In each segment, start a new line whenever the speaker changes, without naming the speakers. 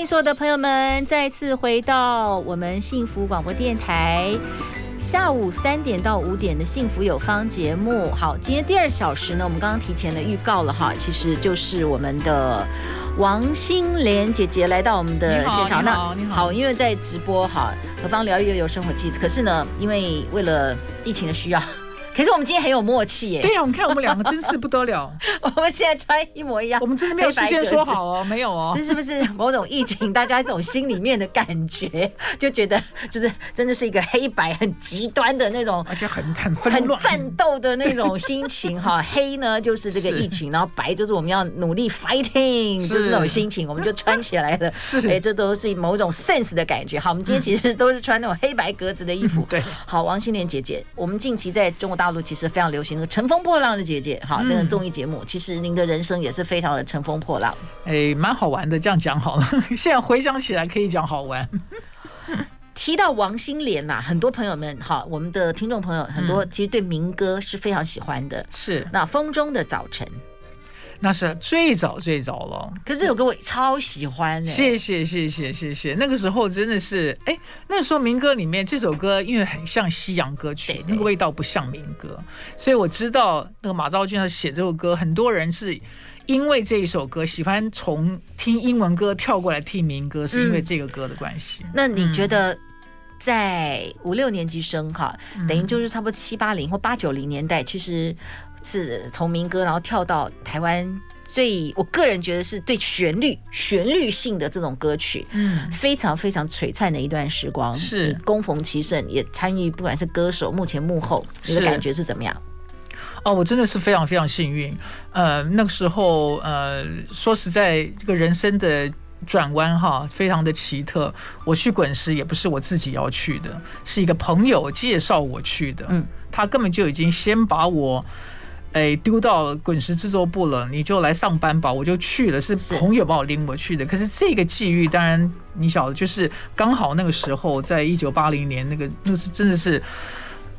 迎所有的朋友们再次回到我们幸福广播电台。下午三点到五点的幸福有方节目，好，今天第二小时呢，我们刚刚提前的预告了哈，其实就是我们的王心莲姐姐来到我们的现场。那好，因为在直播哈，何方聊悠悠生活记，可是呢，因为为了疫情的需要。可是我们今天很有默契耶！
对呀、啊，我们看我们两个真是不得了。
我们现在穿一模一样，
我们真的没有事先说好哦，没有哦。
这是不是某种疫情，大家一种心里面的感觉，就觉得就是真的是一个黑白很极端的那种，
而且很很纷
很战斗的那种心情哈。黑呢就是这个疫情，然后白就是我们要努力 fighting，就是那种心情，我们就穿起来了。是，哎，这都是某种 sense 的感觉。好，我们今天其实都是穿那种黑白格子的衣服。对，好，王心莲姐姐，我们近期在中国大陆其实非常流行那个乘风破浪的姐姐，哈，那个综艺节目，其实您的人生也是非常的乘风破浪，
哎，蛮好玩的。这样讲好了，现在回想起来可以讲好玩。
提到王心莲呐，很多朋友们哈，我们的听众朋友很多其实对民歌是非常喜欢的，是那《风中的早晨》。
那是最早最早了，
可是这首歌我超喜欢哎！
谢谢谢谢谢谢，那个时候真的是哎，那时候民歌里面这首歌因为很像西洋歌曲，那个味道不像民歌，所以我知道那个马昭君他写这首歌，很多人是因为这一首歌喜欢从听英文歌跳过来听民歌，是因为这个歌的关系。
那你觉得在五六年级生哈，等于就是差不多七八零或八九零年代，其实。是从民歌，然后跳到台湾最，我个人觉得是对旋律、旋律性的这种歌曲，嗯，非常非常璀璨的一段时光。是，恭逢其盛，也参与，不管是歌手、幕前幕后，你的感觉是怎么样？
哦，我真的是非常非常幸运。呃，那个时候，呃，说实在，这个人生的转弯哈，非常的奇特。我去滚石也不是我自己要去的，是一个朋友介绍我去的。嗯，他根本就已经先把我。哎，丢到滚石制作部了，你就来上班吧。我就去了，是朋友把我拎过去的。可是这个际遇，当然你晓得，就是刚好那个时候，在一九八零年，那个那是真的是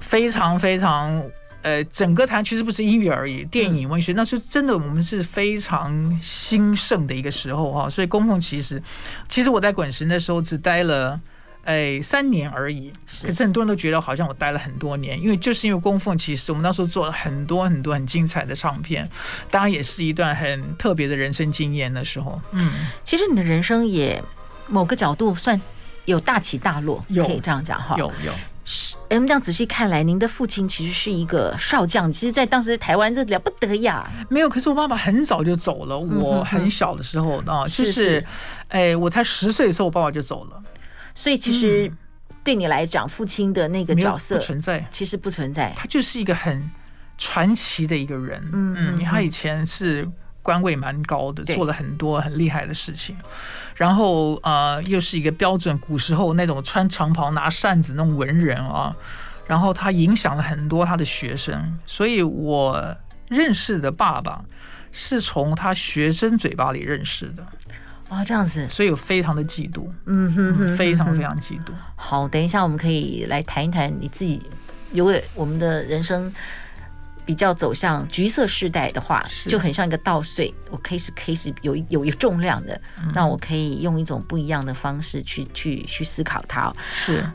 非常非常呃，整个台其实不是音乐而已，电影文学，那是真的，我们是非常兴盛的一个时候哈。所以恭逢其实，其实我在滚石那时候只待了。哎，三年而已。可是很多人都觉得好像我待了很多年，因为就是因为供奉其实，我们那时候做了很多很多很精彩的唱片，当然也是一段很特别的人生经验的时候。嗯，
其实你的人生也某个角度算有大起大落，可以这样讲哈。
有有。
是，我们这样仔细看来，您的父亲其实是一个少将，其实，在当时台湾这了不得呀。
没有，可是我爸爸很早就走了，我很小的时候啊，就是，哎，我才十岁的时候，我爸爸就走了。
所以其实对你来讲，父亲的那个角色
不存在，
其实不存在。
他就是一个很传奇的一个人。嗯嗯，他以前是官位蛮高的，做了很多很厉害的事情。然后呃，又是一个标准古时候那种穿长袍拿扇子那种文人啊。然后他影响了很多他的学生，所以我认识的爸爸是从他学生嘴巴里认识的。
哦，这样子，
所以我非常的嫉妒，嗯哼，哼，非常非常嫉妒。
好，等一下我们可以来谈一谈你自己，如果我们的人生比较走向橘色世代的话，就很像一个稻穗，我可以是可以是有有一个重量的，那我可以用一种不一样的方式去去去思考它。是，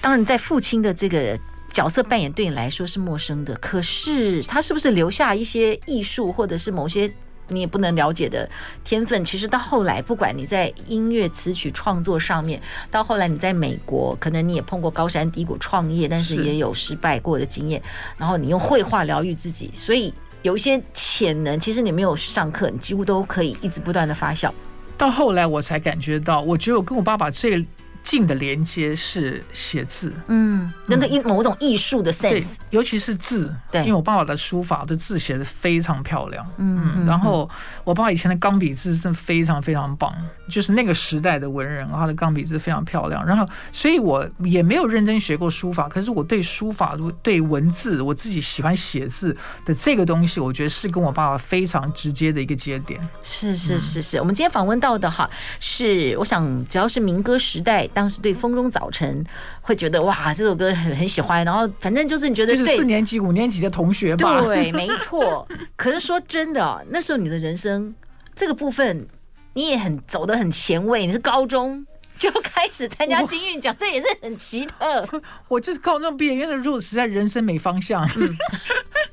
当然在父亲的这个角色扮演对你来说是陌生的，可是他是不是留下一些艺术或者是某些？你也不能了解的天分，其实到后来，不管你在音乐词曲创作上面，到后来你在美国，可能你也碰过高山低谷创业，但是也有失败过的经验。然后你用绘画疗愈自己，所以有一些潜能，其实你没有上课，你几乎都可以一直不断的发酵。
到后来我才感觉到，我觉得我跟我爸爸最近的连接是写字，
嗯，那个一某种艺术的 sense，
尤其是字，
对，
因为我爸爸的书法的字写的非常漂亮，
嗯，
嗯，然后我爸爸以前的钢笔字真的非常非常棒，就是那个时代的文人，他的钢笔字非常漂亮，然后所以我也没有认真学过书法，可是我对书法、对文字，我自己喜欢写字的这个东西，我觉得是跟我爸爸非常直接的一个节点。
是是是是，我们今天访问到的哈，是我想只要是民歌时代。当时对《风中早晨》会觉得哇，这首歌很很喜欢，然后反正就是你觉得
就是四年级、五年级的同学吧？
对，没错。可是说真的，那时候你的人生这个部分，你也很走得很前卫。你是高中 就开始参加金韵奖，这也是很奇特。
我就是高中毕业，因为那时候实在人生没方向。嗯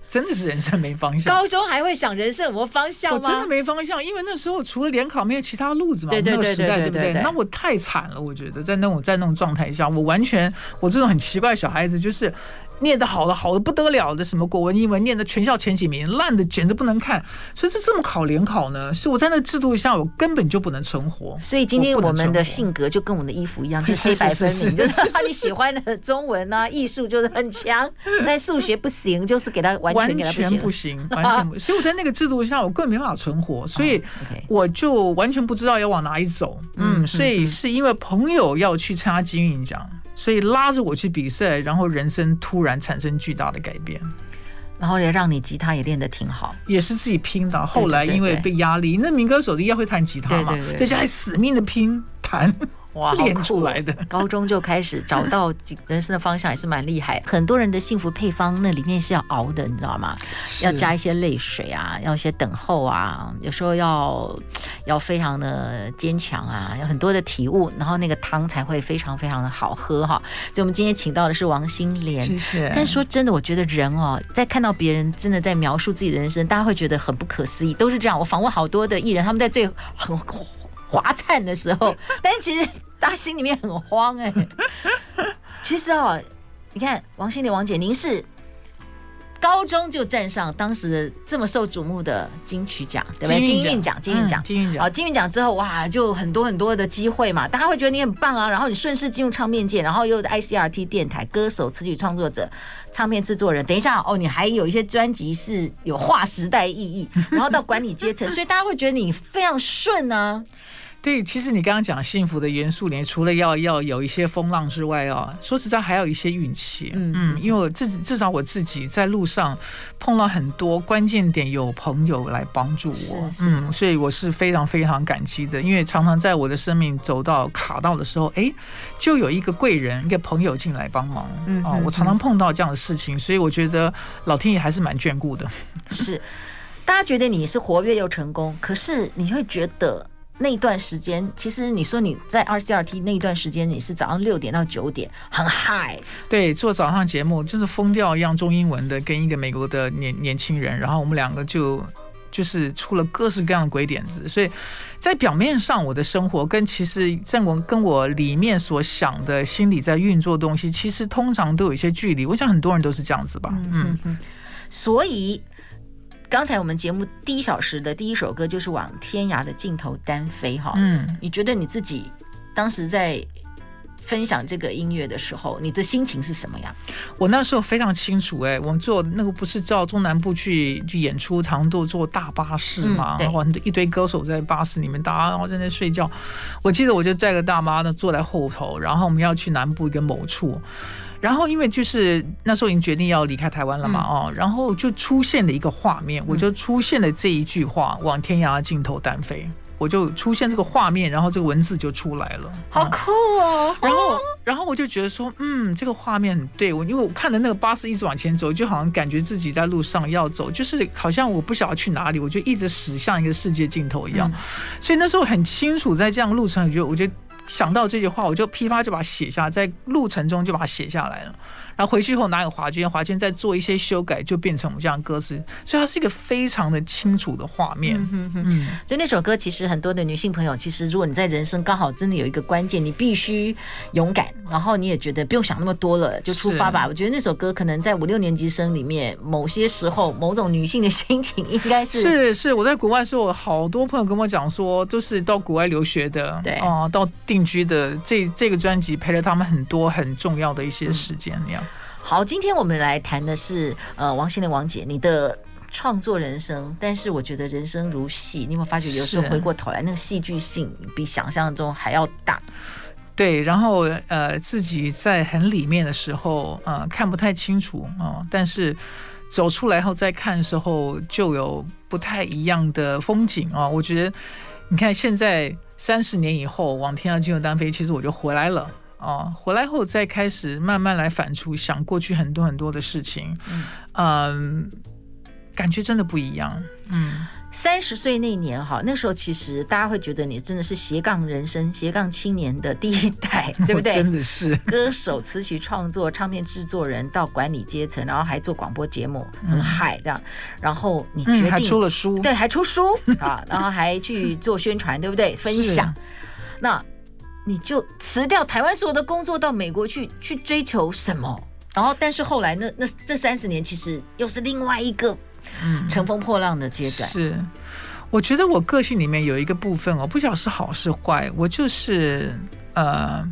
真的是人生没方向。高
中还会想人生有没有方向吗？
我真的没方向，因为那时候除了联考没有其他路子嘛。
对对对对对，对，
对不对？那我太惨了，我觉得在那种在那种状态下，我完全我这种很奇怪的小孩子就是。念得好的好的不得了的，什么国文、英文念的全校前几名，烂的简直不能看。所以这这么考联考呢？是我在那个制度下，我根本就不能存活。
所以今天我们的性格就跟我们的衣服一样，就是黑白分明，就是把你喜欢的中文啊、艺术就是很强，但数学不行，就是给他完全给他
完全不行，完全不行。所以我在那个制度下，我根本没办法存活，所以我就完全不知道要往哪里走。嗯，所以是因为朋友要去参加金韵奖。所以拉着我去比赛，然后人生突然产生巨大的改变，
然后也让你吉他也练得挺好，
也是自己拼的。后来因为被压力，那民歌手应该会弹吉他嘛，在家里死命的拼弹。
哇，练出来的，高中就开始找到人生的方向，也是蛮厉害。很多人的幸福配方，那里面是要熬的，你知道吗？要加一些泪水啊，要一些等候啊，有时候要要非常的坚强啊，有很多的体悟，然后那个汤才会非常非常的好喝哈。所以，我们今天请到的是王心莲。谢谢。但说真的，我觉得人哦，在看到别人真的在描述自己的人生，大家会觉得很不可思议，都是这样。我访问好多的艺人，他们在最很华灿的时候，但是其实。大家心里面很慌哎、欸，其实哦，你看王心凌王姐，您是高中就站上当时的这么受瞩目的金曲奖，对不对？金韵奖，金韵奖，金韵奖。好，金韵奖之后哇，就很多很多的机会嘛，大家会觉得你很棒啊，然后你顺势进入唱片界，然后又 ICRT 电台歌手、词曲创作者、唱片制作人。等一下哦，你还有一些专辑是有划时代意义，然后到管理阶层，所以大家会觉得你非常顺啊。
对，其实你刚刚讲幸福的元素里面，除了要要有一些风浪之外啊，说实在还有一些运气。嗯嗯，因为我自己至少我自己在路上碰到很多关键点，有朋友来帮助我。嗯，所以我是非常非常感激的，因为常常在我的生命走到卡到的时候，哎，就有一个贵人，一个朋友进来帮忙。嗯啊，我常常碰到这样的事情，所以我觉得老天爷还是蛮眷顾的。
是，大家觉得你是活跃又成功，可是你会觉得。那段时间，其实你说你在 RCRT 那一段时间，你是早上六点到九点，很嗨。
对，做早上节目就是疯掉一样中英文的，跟一个美国的年年轻人，然后我们两个就就是出了各式各样的鬼点子。所以在表面上，我的生活跟其实在我跟我里面所想的心里在运作的东西，其实通常都有一些距离。我想很多人都是这样子吧。嗯嗯，
所以。刚才我们节目第一小时的第一首歌就是往天涯的尽头单飞哈，嗯，你觉得你自己当时在分享这个音乐的时候，你的心情是什么样？
我那时候非常清楚，哎，我们坐那个不是到中南部去去演出，常都坐大巴士嘛，然后一堆歌手在巴士里面，大家然后在那睡觉。我记得我就载个大妈呢坐在后头，然后我们要去南部一个某处。然后，因为就是那时候已经决定要离开台湾了嘛，哦，然后就出现了一个画面，我就出现了这一句话：“往天涯尽头单飞。”我就出现这个画面，然后这个文字就出来了，
好酷哦！
然后，然后我就觉得说，嗯，这个画面很对我，因为我看的那个巴士一直往前走，就好像感觉自己在路上要走，就是好像我不晓得去哪里，我就一直驶向一个世界尽头一样。所以那时候很清楚，在这样路程，我觉得，我觉得。想到这句话，我就批发就把它写下，在路程中就把它写下来了。然后回去以后拿给华娟，华娟再做一些修改，就变成我们这样歌词。所以它是一个非常的清楚的画面。
嗯嗯嗯，所以那首歌其实很多的女性朋友，其实如果你在人生刚好真的有一个关键，你必须勇敢，然后你也觉得不用想那么多了，就出发吧。我觉得那首歌可能在五六年级生里面，某些时候某种女性的心情应该是
是是。我在国外时候，好多朋友跟我讲说，都是到国外留学的，
对
啊，到定居的。这这个专辑陪了他们很多很重要的一些时间。那样
好，今天我们来谈的是呃，王心凌王姐你的创作人生。但是我觉得人生如戏，你有没有发觉有时候回过头来，那个戏剧性比想象中还要大？
对，然后呃，自己在很里面的时候，呃，看不太清楚啊，呃，但是走出来后再看的时候，就有不太一样的风景啊，我觉得你看现在。三十年以后，往天涯尽头单飞，其实我就回来了啊！回来后再开始慢慢来反刍，想过去很多很多的事情，嗯，感觉真的不一样。嗯，
三十岁那年哈，那时候其实大家会觉得你真的是斜杠人生、斜杠青年的第一代，对不对？
真的是
歌手、词曲创作、唱片制作人到管理阶层，然后还做广播节目，很嗨这样。然后你决定、
嗯、还出了书，
对，还出书 啊，然后还去做宣传，对不对？分享。那你就辞掉台湾所有的工作，到美国去去追求什么？然后，但是后来那那这三十年，其实又是另外一个。嗯，乘风破浪的阶段
是，我觉得我个性里面有一个部分，我不晓得是好是坏，我就是呃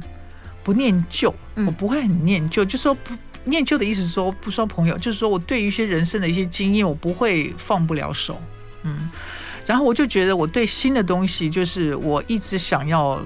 不念旧，我不会很念旧，就说不念旧的意思是说不说朋友，就是说我对于一些人生的一些经验，我不会放不了手，嗯，然后我就觉得我对新的东西，就是我一直想要。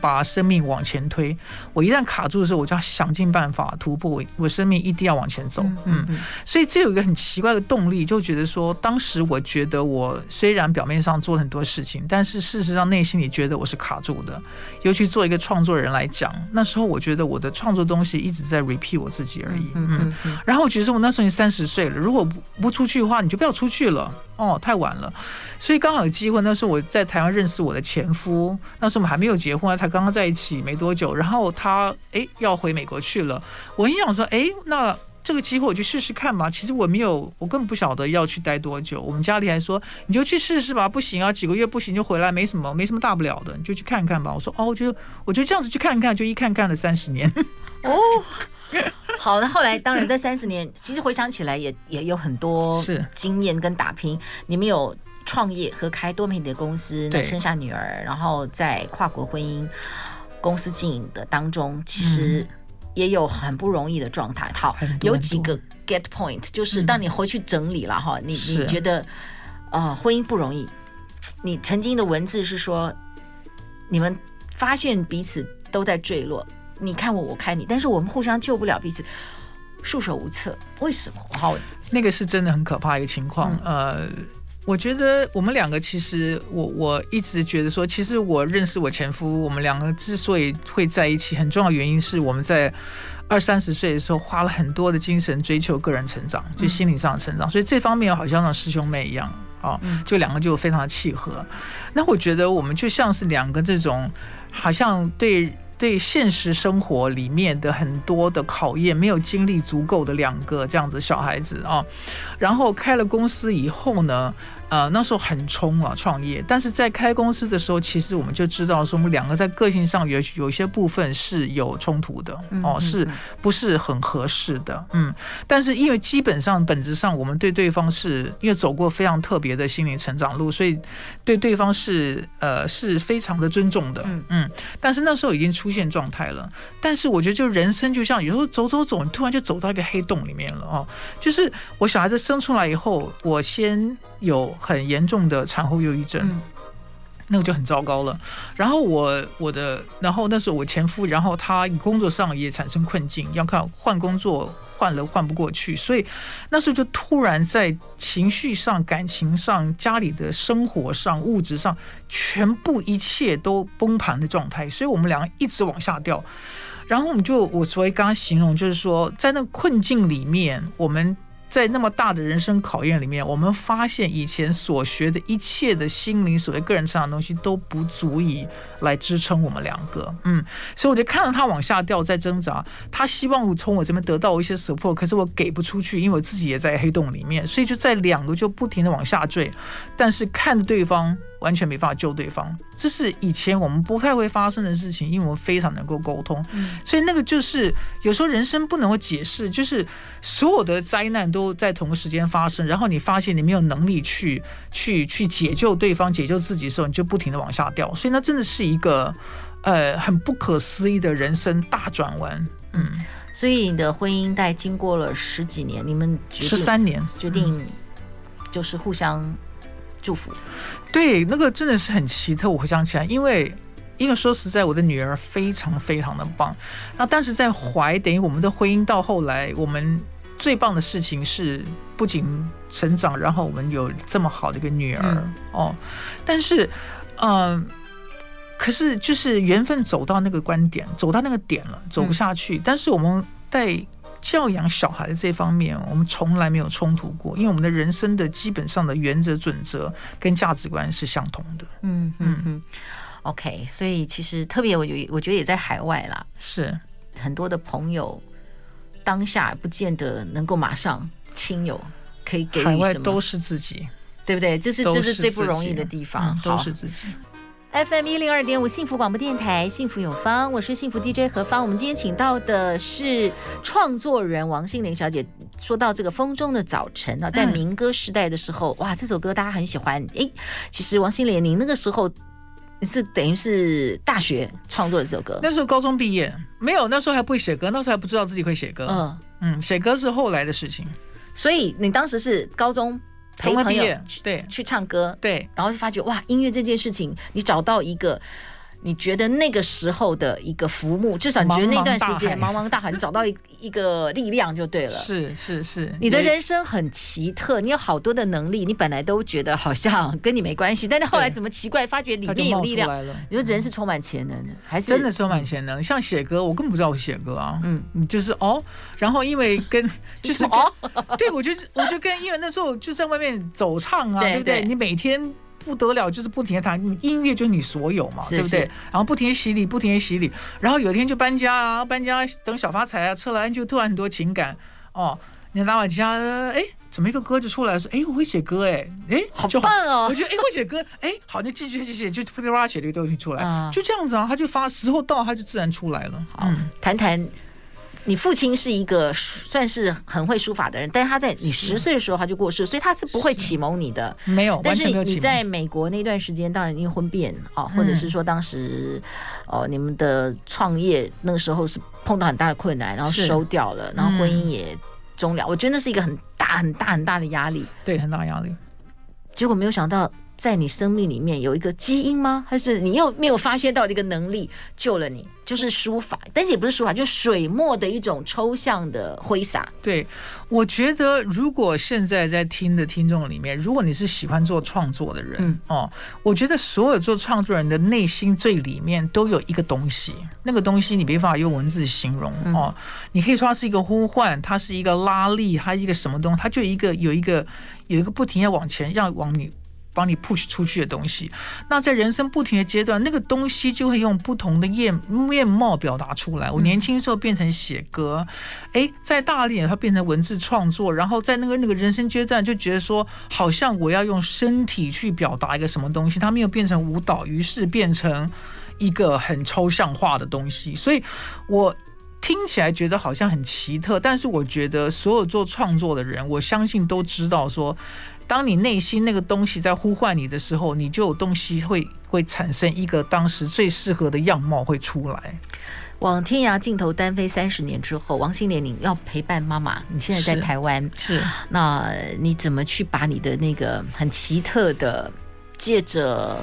把生命往前推，我一旦卡住的时候，我就要想尽办法突破。我我生命一定要往前走，嗯，所以这有一个很奇怪的动力，就觉得说，当时我觉得我虽然表面上做了很多事情，但是事实上内心里觉得我是卡住的。尤其做一个创作人来讲，那时候我觉得我的创作东西一直在 repeat 我自己而已，嗯嗯。然后我觉得我那时候已经三十岁了，如果不不出去的话，你就不要出去了。哦，太晚了，所以刚好有机会。那时候我在台湾认识我的前夫，那时候我们还没有结婚啊，才刚刚在一起没多久。然后他哎要回美国去了，我很想说哎，那这个机会我就试试看吧。其实我没有，我根本不晓得要去待多久。我们家里还说你就去试试吧，不行啊，几个月不行就回来，没什么，没什么大不了的，你就去看看吧。我说哦，我觉得我就这样子去看看，就一看看了三十年。
哦。好，那后来当然在三十年，其实回想起来也也有很多经验跟打拼。你们有创业和开多媒体的公司，那生下女儿，然后在跨国婚姻公司经营的当中，其实也有很不容易的状态。好，有几个 get point，就是当你回去整理了哈，你你觉得呃婚姻不容易，你曾经的文字是说你们发现彼此都在坠落。你看我，我看你，但是我们互相救不了彼此，束手无策。为什么？好，
那个是真的很可怕一个情况。嗯、呃，我觉得我们两个其实，我我一直觉得说，其实我认识我前夫，我们两个之所以会在一起，很重要的原因是我们在二三十岁的时候花了很多的精神追求个人成长，就心理上的成长，嗯、所以这方面好像像师兄妹一样啊，就两个就非常的契合。那我觉得我们就像是两个这种，好像对。对现实生活里面的很多的考验，没有经历足够的两个这样子小孩子啊，然后开了公司以后呢，呃，那时候很冲啊，创业。但是在开公司的时候，其实我们就知道说，我们两个在个性上有有些部分是有冲突的哦，是不是很合适的？嗯，但是因为基本上本质上，我们对对方是因为走过非常特别的心灵成长路，所以对对方是呃是非常的尊重的。嗯，但是那时候已经出现状态了。但是我觉得，就人生就像有时候走走走，你突然就走到一个黑洞里面了哦。就是我小孩子生出来以后，我先有。很严重的产后忧郁症，嗯，那个就很糟糕了。然后我我的，然后那时候我前夫，然后他工作上也产生困境，要看换工作换了换不过去，所以那时候就突然在情绪上、感情上、家里的生活上、物质上，全部一切都崩盘的状态。所以我们两个一直往下掉。然后我们就我所谓刚刚形容，就是说在那个困境里面，我们。在那么大的人生考验里面，我们发现以前所学的一切的心灵、所谓个人成长的东西都不足以来支撑我们两个。嗯，所以我就看到他往下掉，在挣扎。他希望从我这边得到一些 support，可是我给不出去，因为我自己也在黑洞里面，所以就在两个就不停的往下坠。但是看着对方。完全没办法救对方，这是以前我们不太会发生的事情，因为我们非常能够沟通，所以那个就是有时候人生不能够解释，就是所有的灾难都在同个时间发生，然后你发现你没有能力去去去解救对方、解救自己的时候，你就不停的往下掉，所以那真的是一个呃很不可思议的人生大转弯。嗯，
所以你的婚姻带经过了十几年，你们
十三年。
决定就是互相。祝福，
对，那个真的是很奇特。我回想起来，因为因为说实在，我的女儿非常非常的棒。那当时在怀，等于我们的婚姻到后来，我们最棒的事情是不仅成长，然后我们有这么好的一个女儿、嗯、哦。但是，嗯、呃，可是就是缘分走到那个观点，走到那个点了，走不下去。嗯、但是我们在。教养小孩的这方面，我们从来没有冲突过，因为我们的人生的基本上的原则准则跟价值观是相同的。
嗯嗯嗯。OK，所以其实特别，我觉我觉得也在海外啦，
是
很多的朋友当下不见得能够马上亲友可以给予什么，
海外都是自己，
对不对？这是这是最不容易的地方，
都是自己。
FM 一零二点五幸福广播电台，幸福有方，我是幸福 DJ 何芳。我们今天请到的是创作人王心凌小姐。说到这个风中的早晨啊，在民歌时代的时候，嗯、哇，这首歌大家很喜欢。诶，其实王心凌，您那个时候是等于是大学创作的这首歌？
那时候高中毕业，没有，那时候还不会写歌，那时候还不知道自己会写歌。嗯嗯，写歌是后来的事情。
所以你当时是高中。陪朋友
对
去唱歌
对，
然后就发觉哇，音乐这件事情，你找到一个。你觉得那个时候的一个浮木，至少你觉得那段时间茫茫大海，你找到一 一个力量就对了。
是是是，
你的人生很奇特，你有好多的能力，你本来都觉得好像跟你没关系，但是后来怎么奇怪，发觉里面有力量。你说人是充满潜能的，还是
真的充满潜能？像写歌，我根本不知道我写歌啊。嗯，就是哦，然后因为跟 就是哦，对我就是我就跟因为那时候就在外面走唱啊，对不对？你每天。不得了，就是不停的弹音乐，就是你所有嘛，是是对不对？然后不停的洗礼，不停的洗礼，然后有一天就搬家啊，搬家等小发财啊，车来就突然很多情感哦。你拿把吉他，哎，怎么一个歌就出来说，哎，我会写歌，哎，哎，好棒哦！我觉得哎，会写歌，哎，好，就继续继续写，就噼里啪啦写了一个东西出来，嗯、就这样子啊，他就发时候到，他就自然出来了。
好，嗯、谈谈。你父亲是一个算是很会书法的人，但是他在你十岁的时候他就过世，所以他是不会启蒙你的。
没有，
但是你在美国那段时间，当然因为婚变啊，或者是说当时哦你们的创业那个时候是碰到很大的困难，然后收掉了，然后婚姻也终了。我觉得那是一个很大很大很大的压力，
对，很大压力。
结果没有想到。在你生命里面有一个基因吗？还是你又没有发现到一个能力救了你？就是书法，但是也不是书法，就是水墨的一种抽象的挥洒。
对，我觉得如果现在在听的听众里面，如果你是喜欢做创作的人，嗯、哦，我觉得所有做创作人的内心最里面都有一个东西，那个东西你没办法用文字形容哦。你可以说它是一个呼唤，它是一个拉力，它一个什么东西，它就一个有一个有一个不停要往前，要往你。帮你 push 出去的东西，那在人生不停的阶段，那个东西就会用不同的面面貌表达出来。我年轻时候变成写歌，哎，在大一点它变成文字创作，然后在那个那个人生阶段就觉得说，好像我要用身体去表达一个什么东西，它没有变成舞蹈，于是变成一个很抽象化的东西。所以我听起来觉得好像很奇特，但是我觉得所有做创作的人，我相信都知道说。当你内心那个东西在呼唤你的时候，你就有东西会会产生一个当时最适合的样貌会出来。
往天涯尽头单飞三十年之后，王心凌，你要陪伴妈妈，你现在在台湾，
是，是
那你怎么去把你的那个很奇特的，借着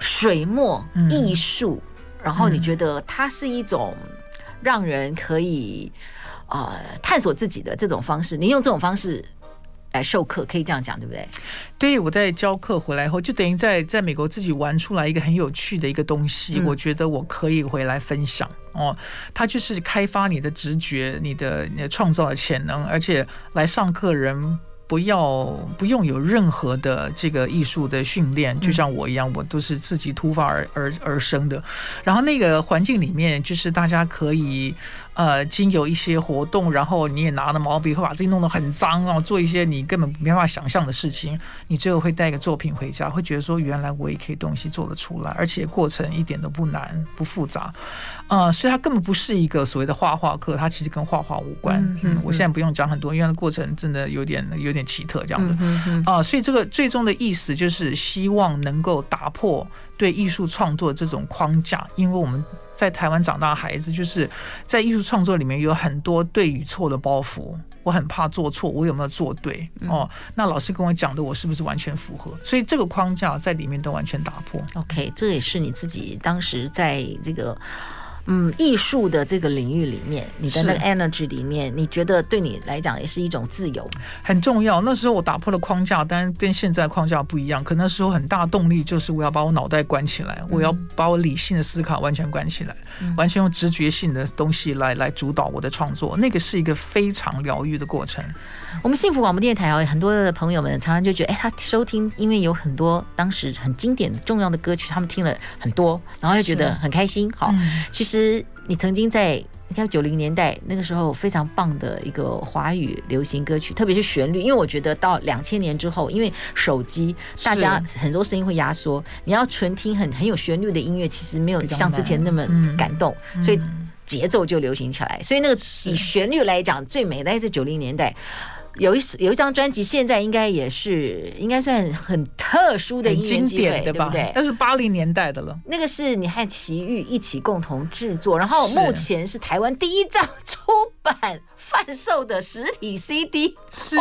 水墨艺术，嗯、然后你觉得它是一种让人可以啊、呃、探索自己的这种方式，你用这种方式。来授课，可以这样讲，对不对？
对，我在教课回来后，就等于在在美国自己玩出来一个很有趣的一个东西，嗯、我觉得我可以回来分享哦。它就是开发你的直觉，你的你的创造的潜能，而且来上课人。不要不用有任何的这个艺术的训练，就像我一样，我都是自己突发而而而生的。然后那个环境里面，就是大家可以。呃，经有一些活动，然后你也拿了毛笔，会把自己弄得很脏哦，做一些你根本没办法想象的事情。你最后会带一个作品回家，会觉得说，原来我也可以东西做得出来，而且过程一点都不难不复杂。呃，所以它根本不是一个所谓的画画课，它其实跟画画无关。嗯，嗯，我现在不用讲很多，因为过程真的有点有点奇特这样的。啊，嗯嗯呃，所以这个最终的意思就是希望能够打破对艺术创作这种框架，因为我们。在台湾长大的孩子，就是在艺术创作里面有很多对与错的包袱。我很怕做错，我有没有做对？哦，那老师跟我讲的，我是不是完全符合？所以这个框架在里面都完全打破。
OK，这也是你自己当时在这个。嗯，艺术的这个领域里面，你的那个 energy 里面，你觉得对你来讲也是一种自由，
很重要。那时候我打破了框架，当然跟现在框架不一样。可那时候很大动力就是我要把我脑袋关起来，我要把我理性的思考完全关起来，完全用直觉性的东西来来主导我的创作。那个是一个非常疗愈的过程。
我们幸福广播电台啊，很多的朋友们常常就觉得，哎，他收听，因为有很多当时很经典重要的歌曲，他们听了很多，然后又觉得很开心。好，其实。其实你曾经在你看九零年代那个时候非常棒的一个华语流行歌曲，特别是旋律，因为我觉得到两千年之后，因为手机，大家很多声音会压缩，你要纯听很很有旋律的音乐，其实没有像之前那么感动，所以节奏就流行起来。所以那个以旋律来讲，最美的是九零年代。有一有一张专辑，现在应该也是应该算很特殊的音乐经典，对不对？
那是八零年代的了。
那个是你和齐豫一起共同制作，然后目前是台湾第一张出版。贩售的实体 CD
是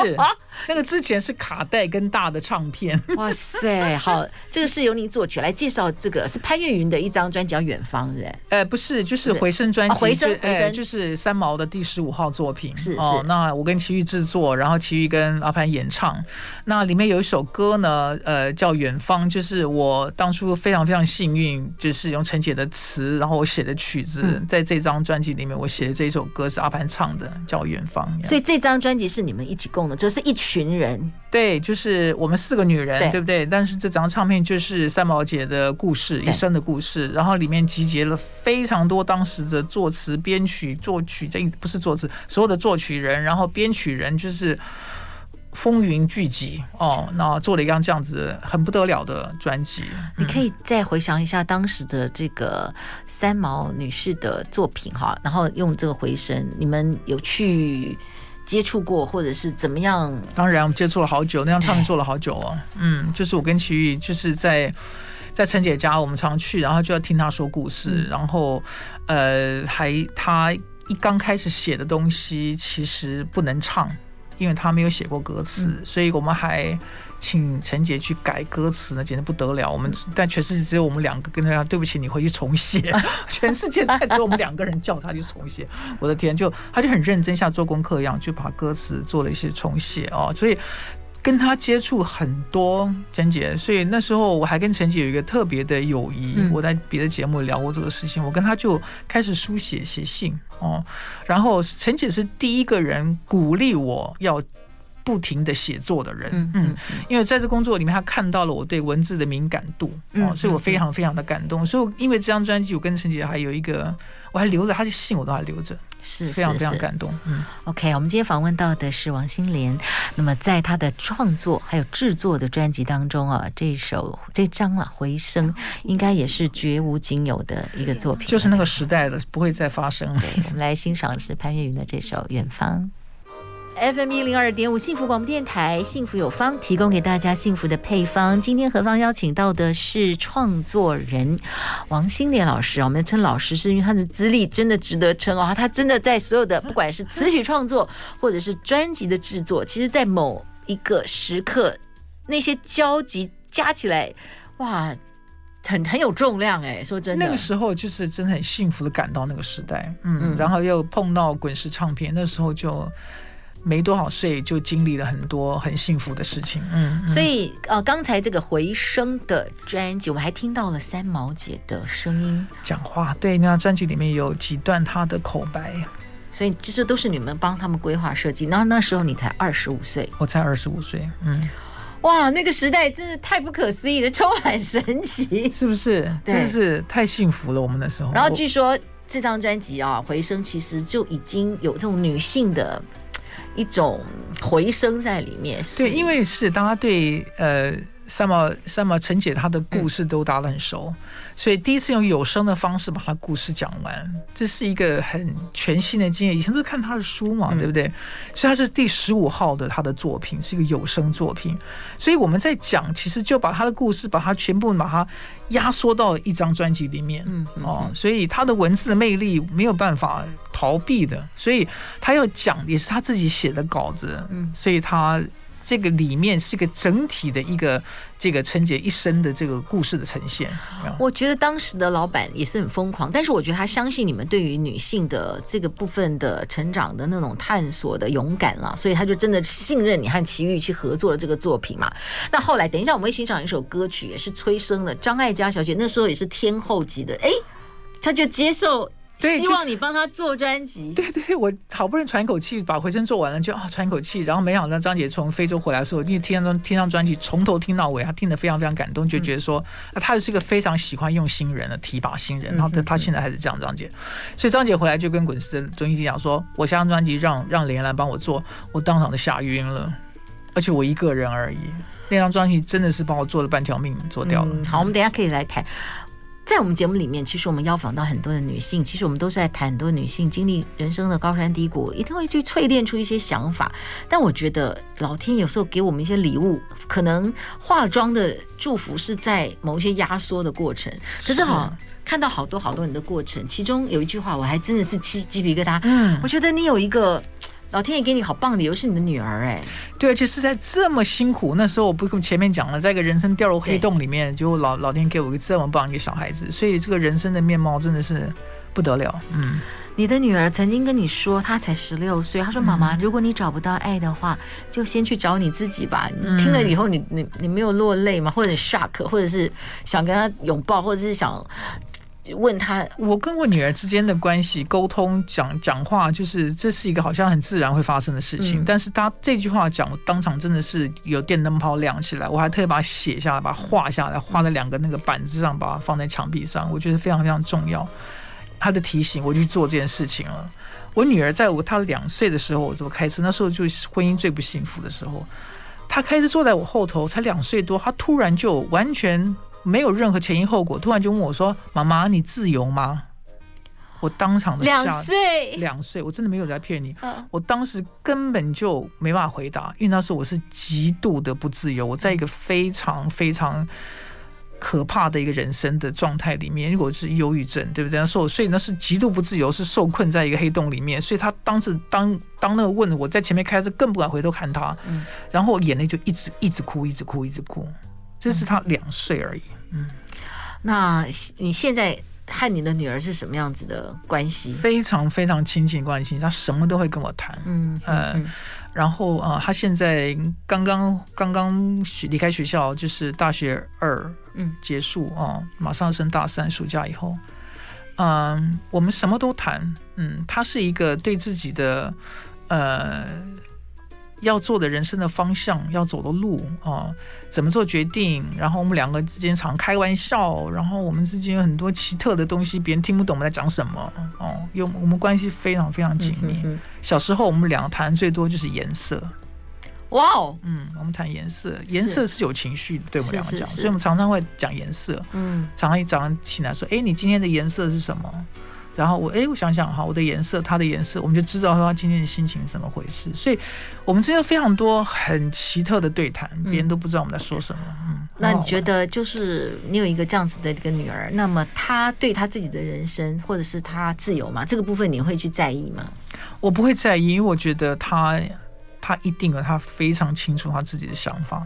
那个之前是卡带跟大的唱片。
哇塞，好，这个是由您作曲来介绍，这个是潘越云的一张专辑叫《远方人》。
呃，不是，就是回声专辑，
回声，回声
就是三毛的第十五号作品。
是是，
那我跟齐豫制作，然后齐豫跟阿潘演唱。那里面有一首歌呢，呃，叫《远方》，就是我当初非常非常幸运，就是用陈姐的词，然后我写的曲子，在这张专辑里面，我写的这一首歌是阿潘唱的，叫。到远方，
所以这张专辑是你们一起共的，就是一群人，
对，就是我们四个女人，对，对不对？但是这张唱片就是三毛姐的故事，一生的故事，然后里面集结了非常多当时的作词、编曲、作曲，这不是作词，所有的作曲人，然后编曲人就是。风云聚集哦，那做了一张这样子很不得了的专辑。
你可以再回想一下当时的这个三毛女士的作品哈，然后用这个回声，你们有去接触过，或者是怎么样？
当然，我们接触了好久，那张唱片做了好久哦。嗯，就是我跟齐豫就是在在陈姐家，我们常去，然后就要听她说故事，嗯、然后呃，还她一刚开始写的东西其实不能唱。因为他没有写过歌词，嗯、所以我们还请陈杰去改歌词呢，简直不得了。我们但全世界只有我们两个跟他讲，对不起，你回去重写。全世界只有我们两个人叫他去重写。我的天，就他就很认真，像做功课一样，就把歌词做了一些重写哦。所以跟他接触很多，陈姐。所以那时候我还跟陈姐有一个特别的友谊。嗯、我在别的节目聊过这个事情，我跟他就开始书写写信。哦，然后陈姐是第一个人鼓励我要不停的写作的人，嗯，嗯，因为在这工作里面，他看到了我对文字的敏感度，哦，所以我非常非常的感动。所以因为这张专辑，我跟陈姐还有一个，我还留着他的信，我都还留着。是非常非常感动。嗯
，OK，我们今天访问到的是王心莲。那么在她的创作还有制作的专辑当中啊，这首这张啊《回声》应该也是绝无仅有的一个作品，
就是那个时代的不会再发生了。
对，我们来欣赏的是潘越云的这首《远方》。FM 一零二点五幸福广播电台，幸福有方提供给大家幸福的配方。今天何方邀请到的是创作人王心莲老师，我们称老师是因为他的资历真的值得称哦。他真的在所有的不管是词曲创作或者是专辑的制作，其实，在某一个时刻，那些交集加起来，哇，很很有重量哎。说真的，
那个时候就是真的很幸福的赶到那个时代，嗯，然后又碰到滚石唱片，那时候就。没多少岁就经历了很多很幸福的事情。嗯，
所以呃，刚才这个回声的专辑，我们还听到了三毛姐的声音
讲话。对，那专辑里面有几段她的口白。
所以这些都是你们帮他们规划设计。然后那时候你才二十五岁，
我才二十五岁。嗯，
哇，那个时代真是太不可思议了，充满神奇，
是不是？真是太幸福了，我们那时候。
然后据说这张专辑啊，《回声》其实就已经有这种女性的一种回声在里面。
对，因为是大家对呃。三毛，三毛陈姐她的故事都打得很熟，嗯，所以第一次用有声的方式把他故事讲完，这是一个很全新的经验。以前都是看他的书嘛，嗯，对不对？所以他是第十五号的他的作品，是一个有声作品。所以我们在讲，其实就把他的故事，把它全部把它压缩到一张专辑里面。嗯，哦，所以他的文字的魅力没有办法逃避的，所以他要讲也是他自己写的稿子。嗯，所以她。这个里面是个整体的一个这个陈姐一生的这个故事的呈现。
我觉得当时的老板也是很疯狂，但是我觉得他相信你们对于女性的这个部分的成长的那种探索的勇敢了，所以他就真的信任你和齐豫去合作了这个作品嘛。那后来等一下我们会欣赏一首歌曲，也是催生了张艾嘉小姐，那时候也是天后级的，哎，他就接受。对，希望你帮他做专辑。
对对对，我好不容易喘口气把回声做完了，就啊喘口气，然后没想到张姐从非洲回来的时候，因为听上听上专辑从头听到尾，她听得非常非常感动，就觉得说，啊，她是一个非常喜欢用新人的提拔新人，然后她她现在还是这样，张姐。所以张姐回来就跟滚石的总经理讲说，我下张专辑让让连兰帮我做，我当场都吓晕了，而且我一个人而已，那张专辑真的是帮我做了半条命做掉了。
嗯，好，我们等一下可以来谈。在我们节目里面，其实我们邀访到很多的女性，其实我们都是在谈很多女性经历人生的高山低谷，一定会去淬炼出一些想法。但我觉得老天有时候给我们一些礼物，可能化妆的祝福是在某一些压缩的过程。可是好，看到好多好多人的过程，其中有一句话，我还真的是鸡鸡皮疙瘩。嗯，我觉得你有一个。老天爷给你好棒的理由是你的女儿哎，
对，而且是在这么辛苦那时候，我不跟前面讲了，在一个人生掉入黑洞里面，结果老老天给我一个这么棒一个小孩子，所以这个人生的面貌真的是不得了。嗯，
你的女儿曾经跟你说，她才十六岁，她说：“妈妈，如果你找不到爱的话，就先去找你自己吧。”你听了以后你，你你你没有落泪吗？或者 shock，或者是想跟她拥抱，或者是想？问他，
我跟我女儿之间的关系沟通讲讲话，就是这是一个好像很自然会发生的事情。嗯、但是他这句话讲，当场真的是有电灯泡亮起来，我还特意把它写下来，把它画下来，画在两个那个板子上，把它放在墙壁上，我觉得非常非常重要。他的提醒，我就去做这件事情了。我女儿在我她两岁的时候，我怎么开车？那时候就是婚姻最不幸福的时候。她开车坐在我后头，才两岁多，她突然就完全。没有任何前因后果，突然就问我说：“妈妈，你自由吗？”我当场的
两岁，
两岁，我真的没有在骗你。我当时根本就没办法回答，因为那时候我是极度的不自由，我在一个非常非常可怕的一个人生的状态里面。如果是忧郁症，对不对？那时候，所以那是极度不自由，是受困在一个黑洞里面。所以他当时当当那个问我在前面开车，更不敢回头看他，然后眼泪就一直一直哭，一直哭，一直哭。这是他两岁而已。嗯，
那你现在和你的女儿是什么样子的关系？
非常非常亲近关系，她什么都会跟我谈。嗯，呃，嗯、然后啊，她、呃、现在刚刚刚刚离开学校，就是大学二，嗯，结束啊、呃，马上升大三，暑假以后，嗯、呃，我们什么都谈。嗯，她是一个对自己的呃。要做的人生的方向，要走的路啊，怎么做决定？然后我们两个之间常开玩笑，然后我们之间有很多奇特的东西，别人听不懂我们在讲什么哦。有我们关系非常非常紧密。嗯、小时候我们两个谈最多就是颜色。
哇哦，
嗯，我们谈颜色，颜色是有情绪的，对我们两个讲，所以我们常常会讲颜色。嗯，常常一早上起来说：“哎，你今天的颜色是什么？”然后我哎，我想想哈，我的颜色，他的颜色，我们就知道他今天的心情是怎么回事。所以，我们之间非常多很奇特的对谈，别人都不知道我们在说什么。嗯，
那你觉得，就是你有一个这样子的一个女儿，那么她对她自己的人生，或者是她自由吗？这个部分你会去在意吗？
我不会在意，因为我觉得她，她一定有她非常清楚她自己的想法。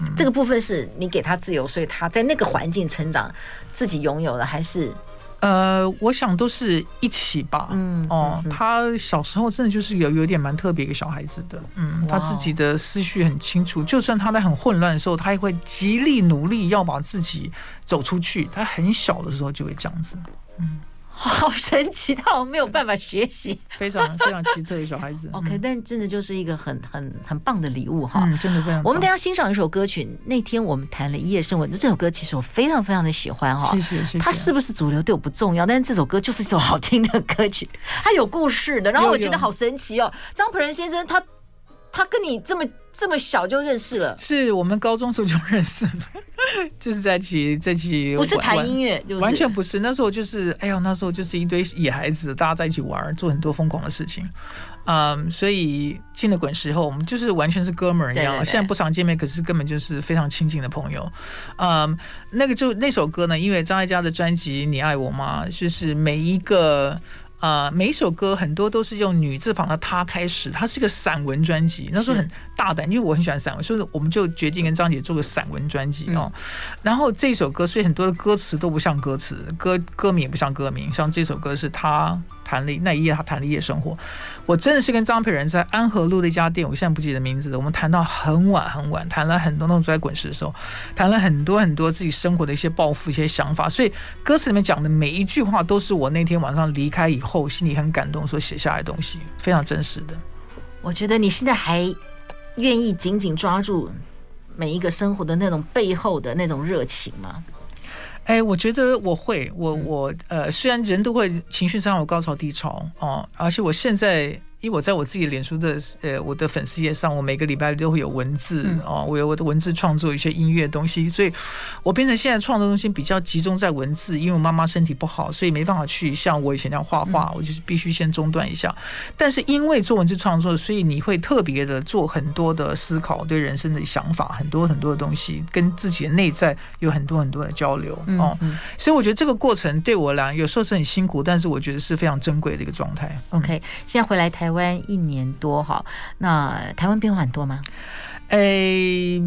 嗯，这个部分是你给她自由，所以她在那个环境成长，自己拥有的还是？
呃，我想都是一起吧。嗯，哦，他小时候真的就是有有点蛮特别一个小孩子的。嗯，他自己的思绪很清楚，就算他在很混乱的时候，他也会极力努力要把自己走出去。他很小的时候就会这样子。嗯。
好神奇，但我没有办法学习，
非常非常奇特的小孩子。
OK，但真的就是一个很很很棒的礼物哈，
嗯，真的非常。
我们等下欣赏一首歌曲，那天我们谈了一夜生活，这首歌其实我非常非常的喜欢哈，
谢谢谢谢。
它是不是主流对我不重要，但是这首歌就是一首好听的歌曲，它有故事的，然后我觉得好神奇哦。张培仁先生他他跟你这么。这么小就认识了，
是我们高中时候就认识了，就是在一起在一起，
不是谈音乐，就是，
完全不是。那时候就是，哎呀，那时候就是一堆野孩子，大家在一起玩，做很多疯狂的事情。嗯，所以进了滚石后，我们就是完全是哥们儿一样。对对对，现在不常见面，可是根本就是非常亲近的朋友。嗯，那个就那首歌呢，因为张艾嘉的专辑《你爱我吗》，就是每一个。啊、呃，每一首歌很多都是用女字旁的她开始，它是一个散文专辑，那时候很大胆，因为我很喜欢散文，所以我们就决定跟张姐做个散文专辑哦。然后这首歌，所以很多的歌词都不像歌词，歌歌名也不像歌名，像这首歌是她。谈了那一夜，他谈了夜生活。我真的是跟张培仁在安和路的一家店，我现在不记得名字了。我们谈到很晚很晚，谈了很多那种在滚石的时候，谈了很多很多自己生活的一些抱负、一些想法。所以歌词里面讲的每一句话，都是我那天晚上离开以后心里很感动所写下来的东西，非常真实的。
我觉得你现在还愿意紧紧抓住每一个生活的那种背后的那种热情吗？
哎，我觉得我会，我我呃，虽然人都会情绪上有高潮低潮哦，而且我现在。因为我在我自己脸书的呃我的粉丝页上，我每个礼拜都会有文字哦，我有我的文字创作一些音乐东西，所以我变成现在创作东西比较集中在文字。因为我妈妈身体不好，所以没办法去像我以前那样画画，我就是必须先中断一下。但是因为做文字创作，所以你会特别的做很多的思考，对人生的想法，很多很多的东西，跟自己的内在有很多很多的交流哦。所以我觉得这个过程对我来有时候是很辛苦，但是我觉得是非常珍贵的一个状态。
OK，现在回来台湾。湾一年多哈，那台湾变化很多吗？
诶、欸，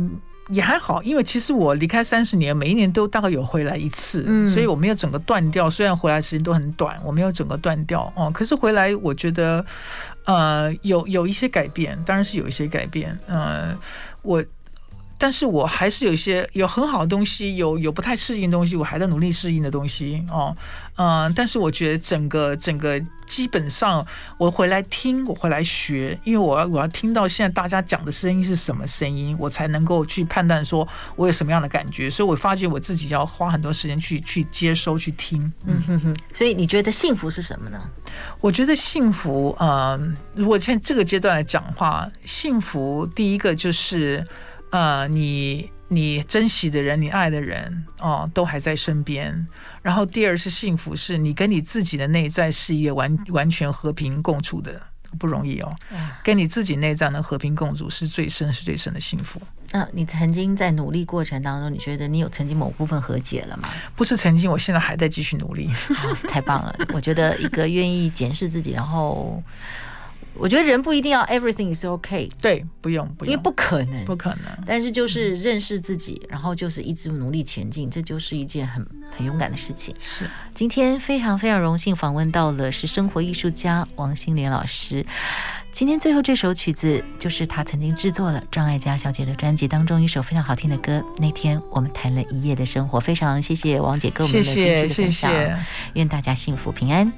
也还好，因为其实我离开三十年，每一年都大概有回来一次，嗯，所以我没有整个断掉。虽然回来时间都很短，我没有整个断掉哦。可是回来，我觉得呃，有有一些改变，当然是有一些改变。嗯、呃，我。但是我还是有一些有很好的东西，有有不太适应的东西，我还在努力适应的东西哦，嗯，但是我觉得整个整个基本上，我回来听，我回来学，因为我要我要听到现在大家讲的声音是什么声音，我才能够去判断说我有什么样的感觉，所以我发觉我自己要花很多时间去去接收去听，
嗯哼哼。所以你觉得幸福是什么呢？
我觉得幸福，嗯，如果现在这个阶段来讲的话，幸福第一个就是。呃，你你珍惜的人，你爱的人，哦，都还在身边。然后第二是幸福，是你跟你自己的内在是一个完完全和平共处的，不容易哦。跟你自己内在能和平共处，是最深是最深的幸福。
那你曾经在努力过程当中，你觉得你有曾经某部分和解了吗？
不是曾经，我现在还在继续努力。
太棒了！我觉得一个愿意检视自己，然后。我觉得人不一定要 everything is okay，
对，不用不用，
因为不可能，
不可能。
但是就是认识自己，然后就是一直努力前进，这就是一件很很勇敢的事情。
是，
今天非常非常荣幸访问到了是生活艺术家王心莲老师。今天最后这首曲子就是他曾经制作了张艾嘉小姐的专辑当中一首非常好听的歌。那天我们谈了一夜的生活，非常谢谢王姐跟我们的精辟的分享，谢谢谢谢，愿大家幸福平安。